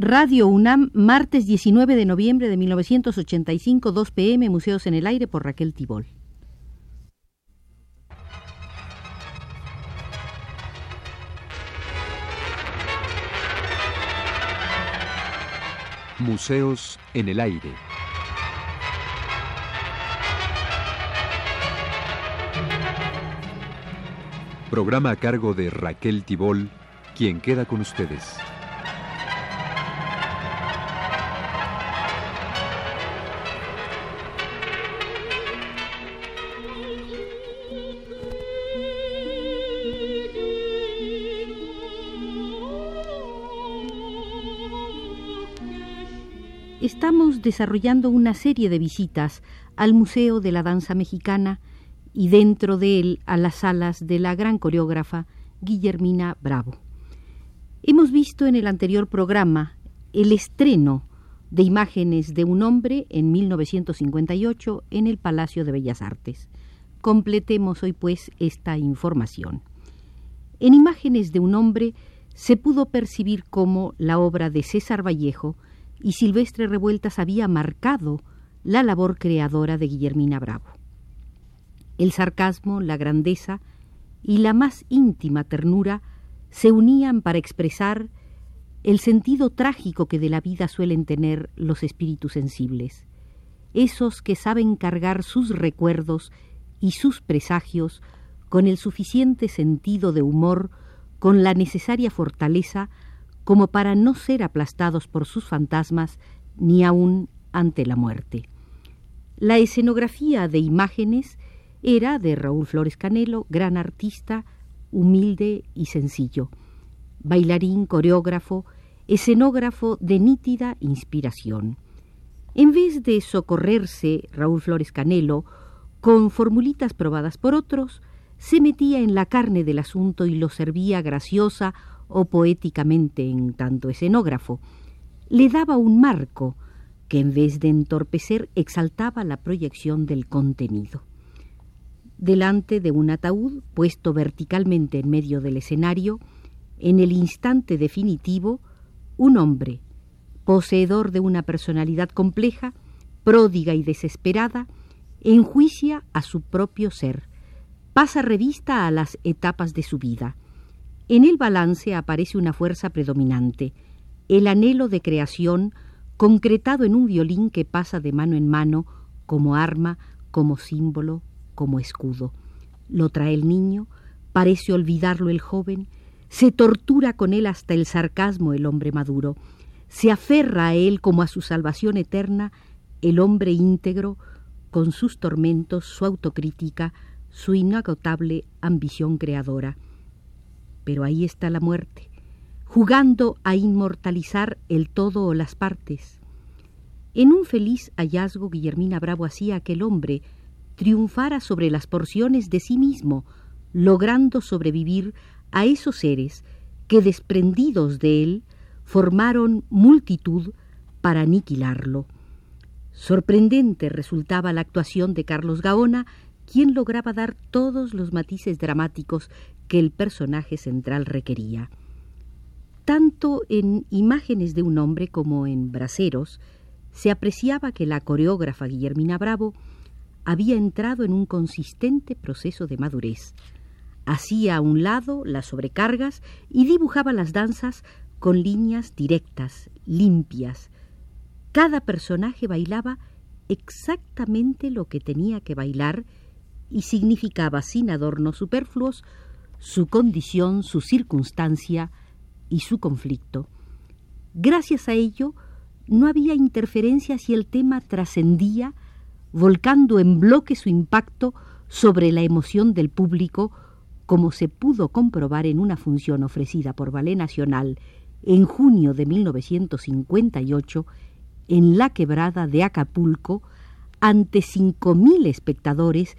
Radio UNAM, martes 19 de noviembre de 1985, 2 pm, Museos en el Aire por Raquel Tibol. Museos en el Aire. Programa a cargo de Raquel Tibol, quien queda con ustedes. Estamos desarrollando una serie de visitas al Museo de la Danza Mexicana y dentro de él a las salas de la gran coreógrafa Guillermina Bravo. Hemos visto en el anterior programa el estreno de imágenes de un hombre en 1958 en el Palacio de Bellas Artes. Completemos hoy pues esta información. En imágenes de un hombre se pudo percibir cómo la obra de César Vallejo y Silvestre Revueltas había marcado la labor creadora de Guillermina Bravo. El sarcasmo, la grandeza y la más íntima ternura se unían para expresar el sentido trágico que de la vida suelen tener los espíritus sensibles, esos que saben cargar sus recuerdos y sus presagios con el suficiente sentido de humor, con la necesaria fortaleza como para no ser aplastados por sus fantasmas ni aun ante la muerte. La escenografía de imágenes era de Raúl Flores Canelo, gran artista, humilde y sencillo, bailarín, coreógrafo, escenógrafo de nítida inspiración. En vez de socorrerse Raúl Flores Canelo con formulitas probadas por otros, se metía en la carne del asunto y lo servía graciosa o poéticamente en tanto escenógrafo. Le daba un marco que en vez de entorpecer exaltaba la proyección del contenido. Delante de un ataúd puesto verticalmente en medio del escenario, en el instante definitivo, un hombre, poseedor de una personalidad compleja, pródiga y desesperada, enjuicia a su propio ser, pasa revista a las etapas de su vida. En el balance aparece una fuerza predominante, el anhelo de creación concretado en un violín que pasa de mano en mano como arma, como símbolo, como escudo. Lo trae el niño, parece olvidarlo el joven, se tortura con él hasta el sarcasmo el hombre maduro, se aferra a él como a su salvación eterna el hombre íntegro, con sus tormentos, su autocrítica, su inagotable ambición creadora. Pero ahí está la muerte, jugando a inmortalizar el todo o las partes. En un feliz hallazgo Guillermina Bravo hacía aquel hombre triunfara sobre las porciones de sí mismo, logrando sobrevivir a esos seres que, desprendidos de él, formaron multitud para aniquilarlo. Sorprendente resultaba la actuación de Carlos Gaona, quien lograba dar todos los matices dramáticos que el personaje central requería. Tanto en imágenes de un hombre como en braceros, se apreciaba que la coreógrafa Guillermina Bravo había entrado en un consistente proceso de madurez. Hacía a un lado las sobrecargas y dibujaba las danzas con líneas directas, limpias. Cada personaje bailaba exactamente lo que tenía que bailar y significaba sin adornos superfluos su condición, su circunstancia y su conflicto. Gracias a ello, no había interferencia si el tema trascendía volcando en bloque su impacto sobre la emoción del público, como se pudo comprobar en una función ofrecida por Ballet Nacional en junio de 1958 en la quebrada de Acapulco ante cinco mil espectadores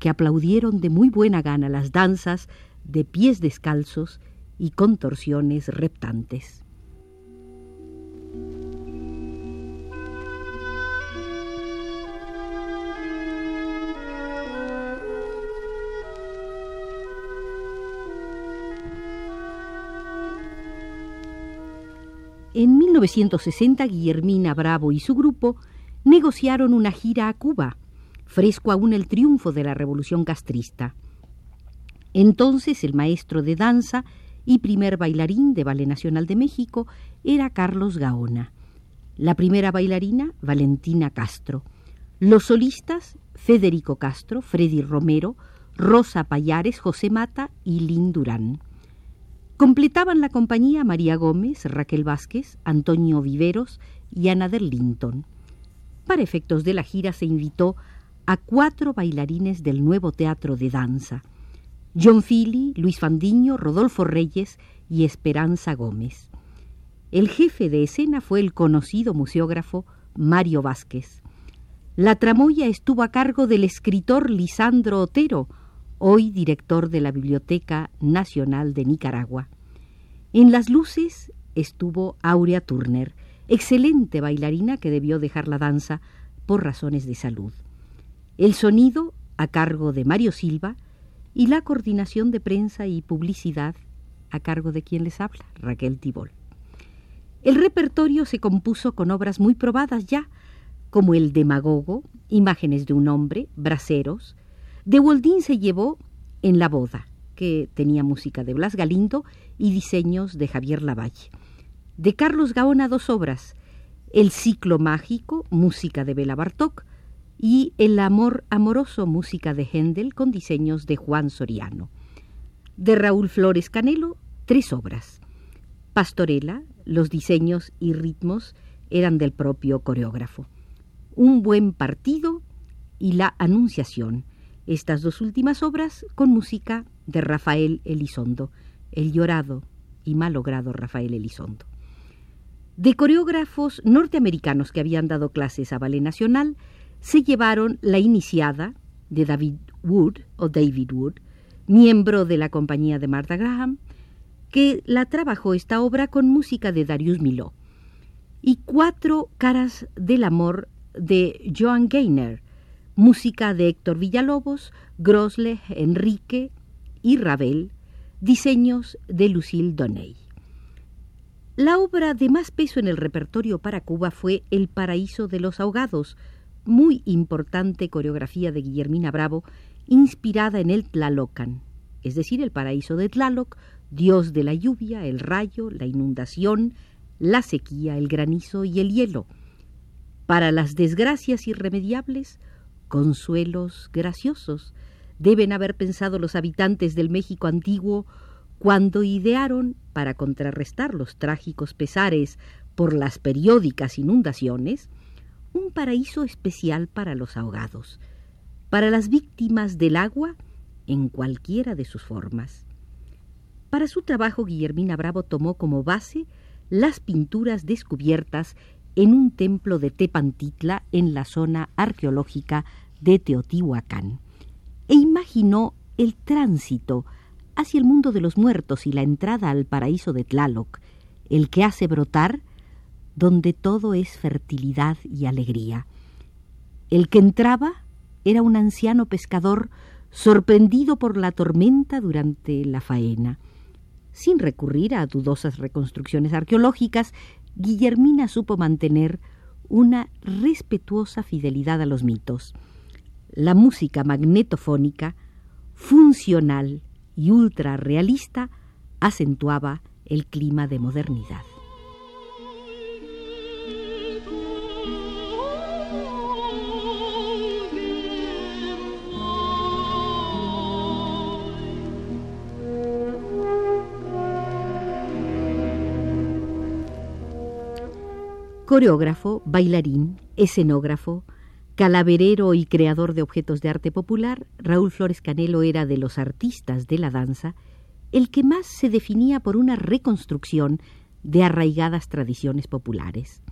que aplaudieron de muy buena gana las danzas de pies descalzos y contorsiones reptantes. En 1960, Guillermina Bravo y su grupo negociaron una gira a Cuba, fresco aún el triunfo de la revolución castrista. Entonces el maestro de danza y primer bailarín de Ballet Nacional de México era Carlos Gaona. La primera bailarina, Valentina Castro. Los solistas, Federico Castro, Freddy Romero, Rosa Payares, José Mata y Lin Durán. Completaban la compañía María Gómez, Raquel Vázquez, Antonio Viveros y Ana Linton. Para efectos de la gira se invitó a cuatro bailarines del nuevo teatro de danza, John Philly, Luis Fandiño, Rodolfo Reyes y Esperanza Gómez. El jefe de escena fue el conocido museógrafo Mario Vázquez. La tramoya estuvo a cargo del escritor Lisandro Otero, hoy director de la Biblioteca Nacional de Nicaragua. En las luces estuvo Aurea Turner, excelente bailarina que debió dejar la danza por razones de salud. El sonido, a cargo de Mario Silva, y la coordinación de prensa y publicidad, a cargo de quien les habla, Raquel Tibol. El repertorio se compuso con obras muy probadas ya, como el Demagogo, Imágenes de un hombre, Braceros, de Woldín se llevó En la boda, que tenía música de Blas Galindo y diseños de Javier Lavalle. De Carlos Gaona dos obras, El ciclo mágico, música de Bela Bartok, y El amor amoroso, música de Händel con diseños de Juan Soriano. De Raúl Flores Canelo, tres obras. Pastorela, los diseños y ritmos eran del propio coreógrafo. Un buen partido y la Anunciación, estas dos últimas obras con música de Rafael Elizondo, el llorado y malogrado Rafael Elizondo. De coreógrafos norteamericanos que habían dado clases a Ballet Nacional, se llevaron la iniciada de David Wood o David Wood, miembro de la compañía de Martha Graham, que la trabajó esta obra con música de Darius Milhaud, y Cuatro caras del amor de Joan Gaynor, música de Héctor Villalobos, Grosle, Enrique y Ravel, diseños de Lucille Doney. La obra de más peso en el repertorio para Cuba fue El paraíso de los ahogados, muy importante coreografía de Guillermina Bravo, inspirada en el Tlalocan, es decir, el paraíso de Tlaloc, dios de la lluvia, el rayo, la inundación, la sequía, el granizo y el hielo. Para las desgracias irremediables, consuelos graciosos deben haber pensado los habitantes del México antiguo cuando idearon, para contrarrestar los trágicos pesares por las periódicas inundaciones, un paraíso especial para los ahogados, para las víctimas del agua en cualquiera de sus formas. Para su trabajo, Guillermina Bravo tomó como base las pinturas descubiertas en un templo de Tepantitla en la zona arqueológica de Teotihuacán e imaginó el tránsito hacia el mundo de los muertos y la entrada al paraíso de Tlaloc, el que hace brotar donde todo es fertilidad y alegría. El que entraba era un anciano pescador sorprendido por la tormenta durante la faena. Sin recurrir a dudosas reconstrucciones arqueológicas, Guillermina supo mantener una respetuosa fidelidad a los mitos la música magnetofónica, funcional y ultra realista, acentuaba el clima de modernidad. Coreógrafo, bailarín, escenógrafo, Calaverero y creador de objetos de arte popular, Raúl Flores Canelo era de los artistas de la danza el que más se definía por una reconstrucción de arraigadas tradiciones populares.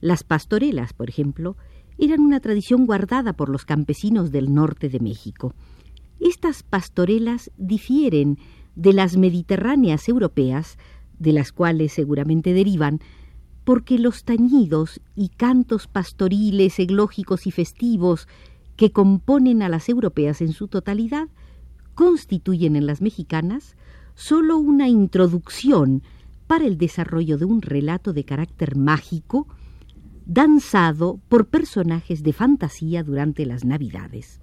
Las pastorelas, por ejemplo, eran una tradición guardada por los campesinos del norte de México. Estas pastorelas difieren de las mediterráneas europeas, de las cuales seguramente derivan porque los tañidos y cantos pastoriles, eglógicos y festivos que componen a las europeas en su totalidad constituyen en las mexicanas sólo una introducción para el desarrollo de un relato de carácter mágico, danzado por personajes de fantasía durante las Navidades.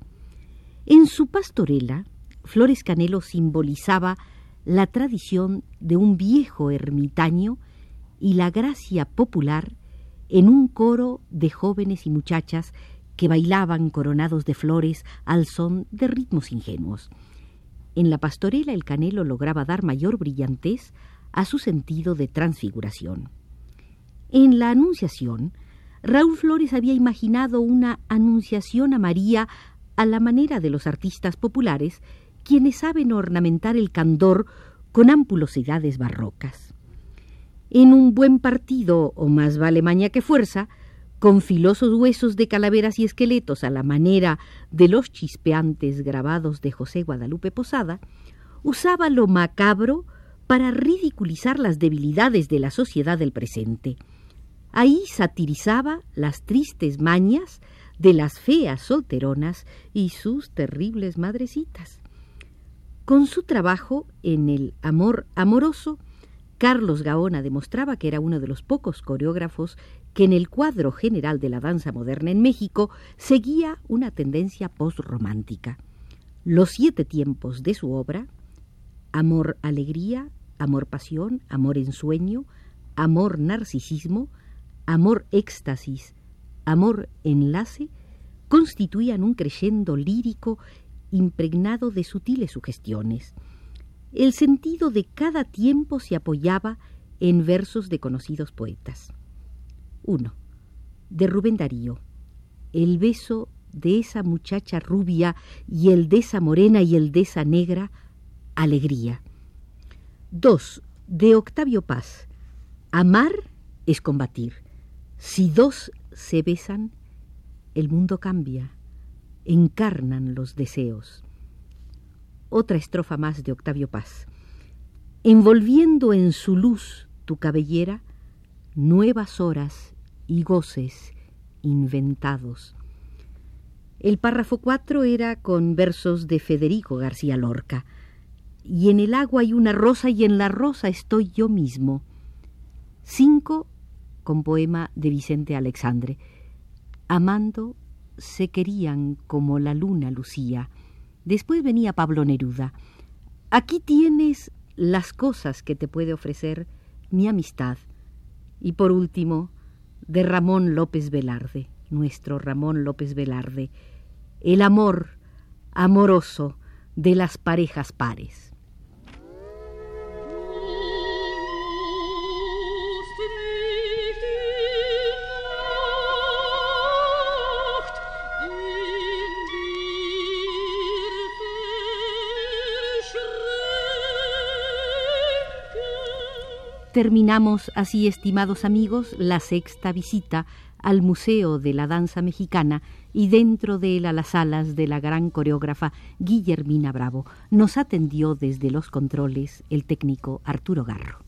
En su pastorela, Flores Canelo simbolizaba la tradición de un viejo ermitaño y la gracia popular en un coro de jóvenes y muchachas que bailaban coronados de flores al son de ritmos ingenuos. En la pastorela el canelo lograba dar mayor brillantez a su sentido de transfiguración. En la Anunciación, Raúl Flores había imaginado una anunciación a María a la manera de los artistas populares, quienes saben ornamentar el candor con ampulosidades barrocas. En un buen partido, o más vale maña que fuerza, con filosos huesos de calaveras y esqueletos a la manera de los chispeantes grabados de José Guadalupe Posada, usaba lo macabro para ridiculizar las debilidades de la sociedad del presente. Ahí satirizaba las tristes mañas de las feas solteronas y sus terribles madrecitas. Con su trabajo en el amor amoroso, Carlos Gaona demostraba que era uno de los pocos coreógrafos que en el cuadro general de la danza moderna en México seguía una tendencia postromántica. Los siete tiempos de su obra, amor alegría, amor pasión, amor ensueño, amor narcisismo, amor éxtasis, amor enlace, constituían un creyendo lírico impregnado de sutiles sugestiones. El sentido de cada tiempo se apoyaba en versos de conocidos poetas. 1. De Rubén Darío. El beso de esa muchacha rubia y el de esa morena y el de esa negra, alegría. 2. De Octavio Paz. Amar es combatir. Si dos se besan, el mundo cambia, encarnan los deseos. Otra estrofa más de Octavio Paz. Envolviendo en su luz tu cabellera, nuevas horas y goces inventados. El párrafo 4 era con versos de Federico García Lorca. Y en el agua hay una rosa y en la rosa estoy yo mismo. 5 con poema de Vicente Alexandre. Amando se querían como la luna lucía. Después venía Pablo Neruda. Aquí tienes las cosas que te puede ofrecer mi amistad. Y por último, de Ramón López Velarde, nuestro Ramón López Velarde, el amor amoroso de las parejas pares. Terminamos así, estimados amigos, la sexta visita al Museo de la Danza Mexicana y dentro de él a las salas de la gran coreógrafa Guillermina Bravo. Nos atendió desde los controles el técnico Arturo Garro.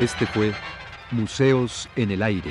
Este fue Museos en el Aire.